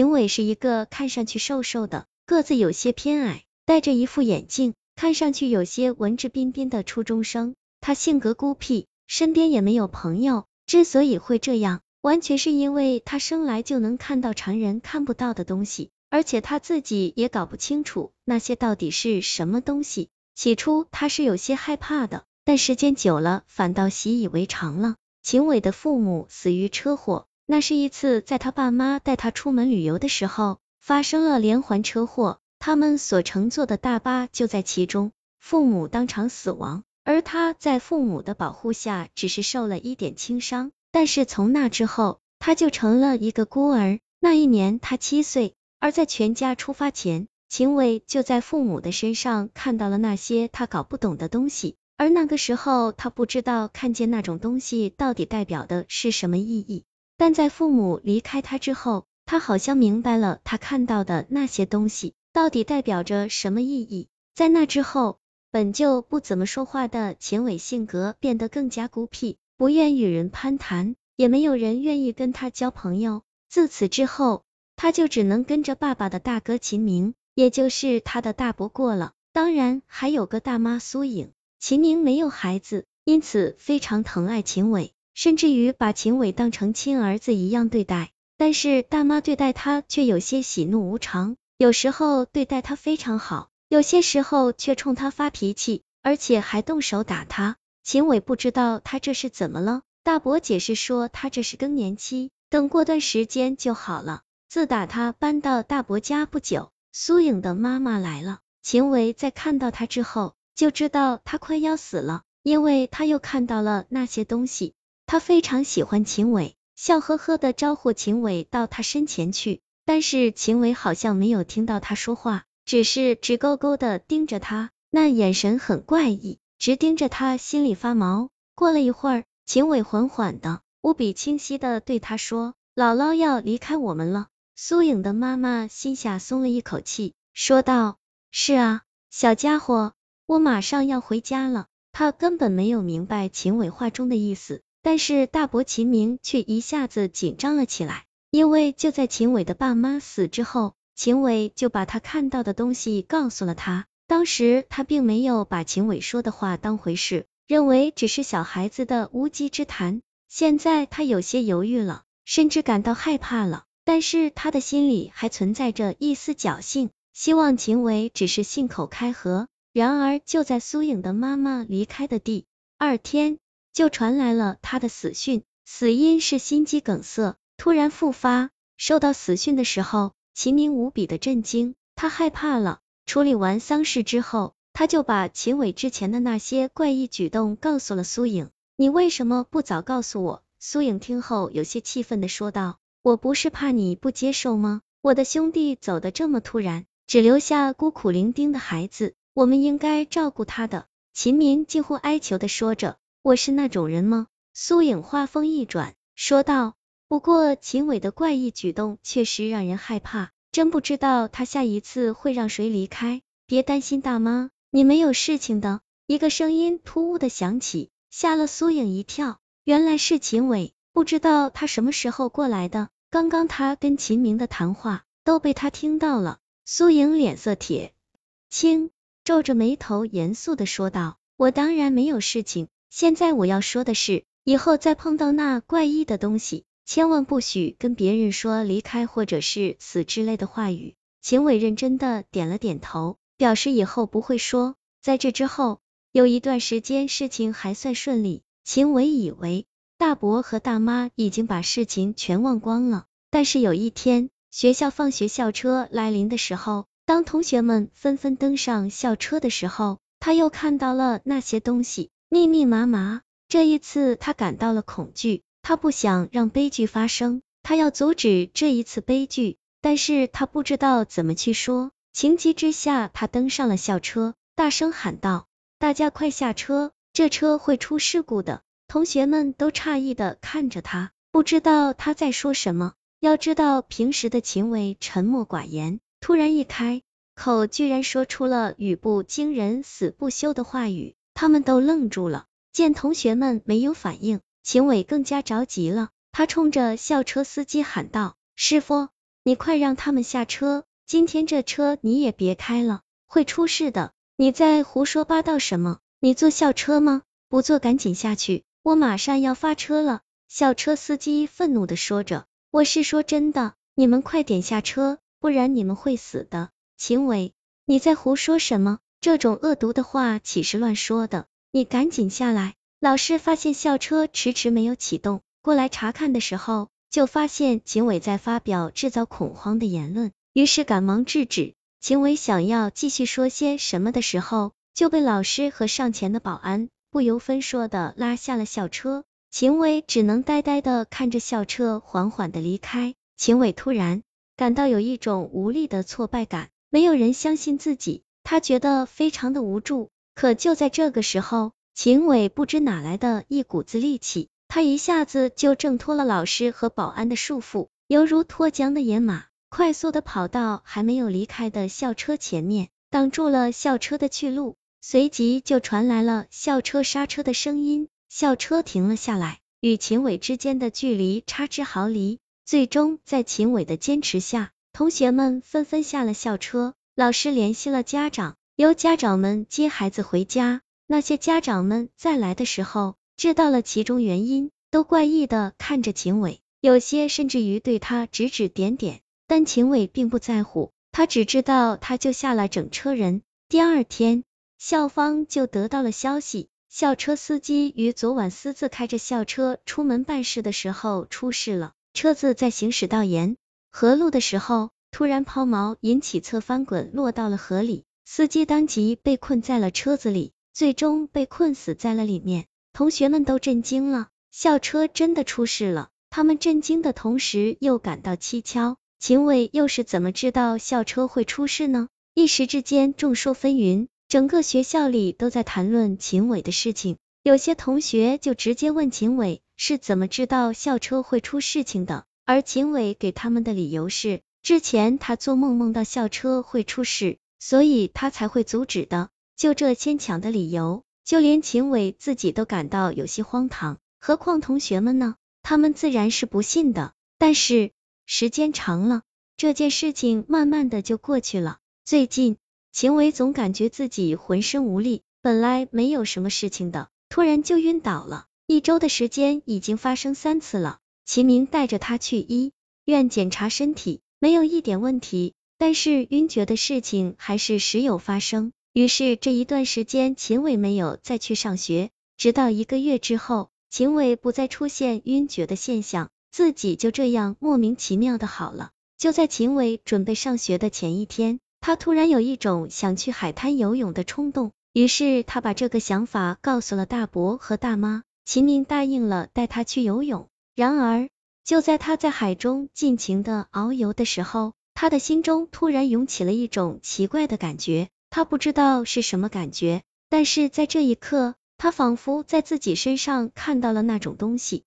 秦伟是一个看上去瘦瘦的，个子有些偏矮，戴着一副眼镜，看上去有些文质彬彬的初中生。他性格孤僻，身边也没有朋友。之所以会这样，完全是因为他生来就能看到常人看不到的东西，而且他自己也搞不清楚那些到底是什么东西。起初他是有些害怕的，但时间久了，反倒习以为常了。秦伟的父母死于车祸，那是一次在他爸妈带他出门旅游的时候，发生了连环车祸，他们所乘坐的大巴就在其中，父母当场死亡。而他在父母的保护下，只是受了一点轻伤，但是从那之后，他就成了一个孤儿。那一年他七岁，而在全家出发前，秦伟就在父母的身上看到了那些他搞不懂的东西，而那个时候他不知道看见那种东西到底代表的是什么意义。但在父母离开他之后，他好像明白了他看到的那些东西到底代表着什么意义。在那之后。本就不怎么说话的秦伟性格变得更加孤僻，不愿与人攀谈，也没有人愿意跟他交朋友。自此之后，他就只能跟着爸爸的大哥秦明，也就是他的大伯过了。当然还有个大妈苏颖。秦明没有孩子，因此非常疼爱秦伟，甚至于把秦伟当成亲儿子一样对待。但是大妈对待他却有些喜怒无常，有时候对待他非常好。有些时候却冲他发脾气，而且还动手打他。秦伟不知道他这是怎么了，大伯解释说他这是更年期，等过段时间就好了。自打他搬到大伯家不久，苏颖的妈妈来了。秦伟在看到他之后，就知道他快要死了，因为他又看到了那些东西。他非常喜欢秦伟，笑呵呵的招呼秦伟到他身前去，但是秦伟好像没有听到他说话。只是直勾勾的盯着他，那眼神很怪异，直盯着他心里发毛。过了一会儿，秦伟缓缓的、无比清晰的对他说：“姥姥要离开我们了。”苏颖的妈妈心下松了一口气，说道：“是啊，小家伙，我马上要回家了。”他根本没有明白秦伟话中的意思，但是大伯秦明却一下子紧张了起来，因为就在秦伟的爸妈死之后。秦伟就把他看到的东西告诉了他，当时他并没有把秦伟说的话当回事，认为只是小孩子的无稽之谈。现在他有些犹豫了，甚至感到害怕了，但是他的心里还存在着一丝侥幸，希望秦伟只是信口开河。然而就在苏颖的妈妈离开的第二天，就传来了他的死讯，死因是心肌梗塞突然复发。收到死讯的时候。秦明无比的震惊，他害怕了。处理完丧事之后，他就把秦伟之前的那些怪异举动告诉了苏颖。你为什么不早告诉我？苏颖听后有些气愤的说道。我不是怕你不接受吗？我的兄弟走的这么突然，只留下孤苦伶仃的孩子，我们应该照顾他的。秦明近乎哀求的说着。我是那种人吗？苏颖话锋一转，说道。不过秦伟的怪异举动确实让人害怕，真不知道他下一次会让谁离开。别担心，大妈，你没有事情的。一个声音突兀的响起，吓了苏颖一跳，原来是秦伟。不知道他什么时候过来的，刚刚他跟秦明的谈话都被他听到了。苏颖脸色铁青，皱着眉头严肃的说道：“我当然没有事情，现在我要说的是，以后再碰到那怪异的东西。”千万不许跟别人说离开或者是死之类的话语。秦伟认真的点了点头，表示以后不会说。在这之后，有一段时间事情还算顺利。秦伟以为大伯和大妈已经把事情全忘光了，但是有一天，学校放学校车来临的时候，当同学们纷纷登上校车的时候，他又看到了那些东西，密密麻麻。这一次，他感到了恐惧。他不想让悲剧发生，他要阻止这一次悲剧，但是他不知道怎么去说。情急之下，他登上了校车，大声喊道：“大家快下车，这车会出事故的！”同学们都诧异的看着他，不知道他在说什么。要知道，平时的秦伟沉默寡言，突然一开口，居然说出了语不惊人死不休的话语，他们都愣住了。见同学们没有反应。秦伟更加着急了，他冲着校车司机喊道：“师傅，你快让他们下车，今天这车你也别开了，会出事的。你在胡说八道什么？你坐校车吗？不坐赶紧下去，我马上要发车了。校车司机愤怒的说着。我是说真的，你们快点下车，不然你们会死的。秦伟，你在胡说什么？这种恶毒的话岂是乱说的？你赶紧下来！老师发现校车迟迟没有启动，过来查看的时候，就发现秦伟在发表制造恐慌的言论，于是赶忙制止。秦伟想要继续说些什么的时候，就被老师和上前的保安不由分说的拉下了校车。秦伟只能呆呆的看着校车缓缓的离开。秦伟突然感到有一种无力的挫败感，没有人相信自己。他觉得非常的无助，可就在这个时候，秦伟不知哪来的一股子力气，他一下子就挣脱了老师和保安的束缚，犹如脱缰的野马，快速的跑到还没有离开的校车前面，挡住了校车的去路。随即就传来了校车刹车的声音，校车停了下来，与秦伟之间的距离差之毫厘。最终在秦伟的坚持下，同学们纷纷下了校车。老师联系了家长，由家长们接孩子回家。那些家长们在来的时候，知道了其中原因，都怪异的看着秦伟，有些甚至于对他指指点点。但秦伟并不在乎，他只知道他救下了整车人。第二天，校方就得到了消息，校车司机于昨晚私自开着校车出门办事的时候出事了。车子在行驶到沿河路的时候。突然抛锚，引起侧翻滚，落到了河里。司机当即被困在了车子里，最终被困死在了里面。同学们都震惊了，校车真的出事了。他们震惊的同时又感到蹊跷，秦伟又是怎么知道校车会出事呢？一时之间众说纷纭，整个学校里都在谈论秦伟的事情。有些同学就直接问秦伟是怎么知道校车会出事情的，而秦伟给他们的理由是。之前他做梦梦到校车会出事，所以他才会阻止的。就这牵强的理由，就连秦伟自己都感到有些荒唐，何况同学们呢？他们自然是不信的。但是时间长了，这件事情慢慢的就过去了。最近，秦伟总感觉自己浑身无力，本来没有什么事情的，突然就晕倒了。一周的时间已经发生三次了。秦明带着他去医院检查身体。没有一点问题，但是晕厥的事情还是时有发生。于是这一段时间，秦伟没有再去上学，直到一个月之后，秦伟不再出现晕厥的现象，自己就这样莫名其妙的好了。就在秦伟准备上学的前一天，他突然有一种想去海滩游泳的冲动，于是他把这个想法告诉了大伯和大妈，秦明答应了带他去游泳。然而，就在他在海中尽情的遨游的时候，他的心中突然涌起了一种奇怪的感觉，他不知道是什么感觉，但是在这一刻，他仿佛在自己身上看到了那种东西，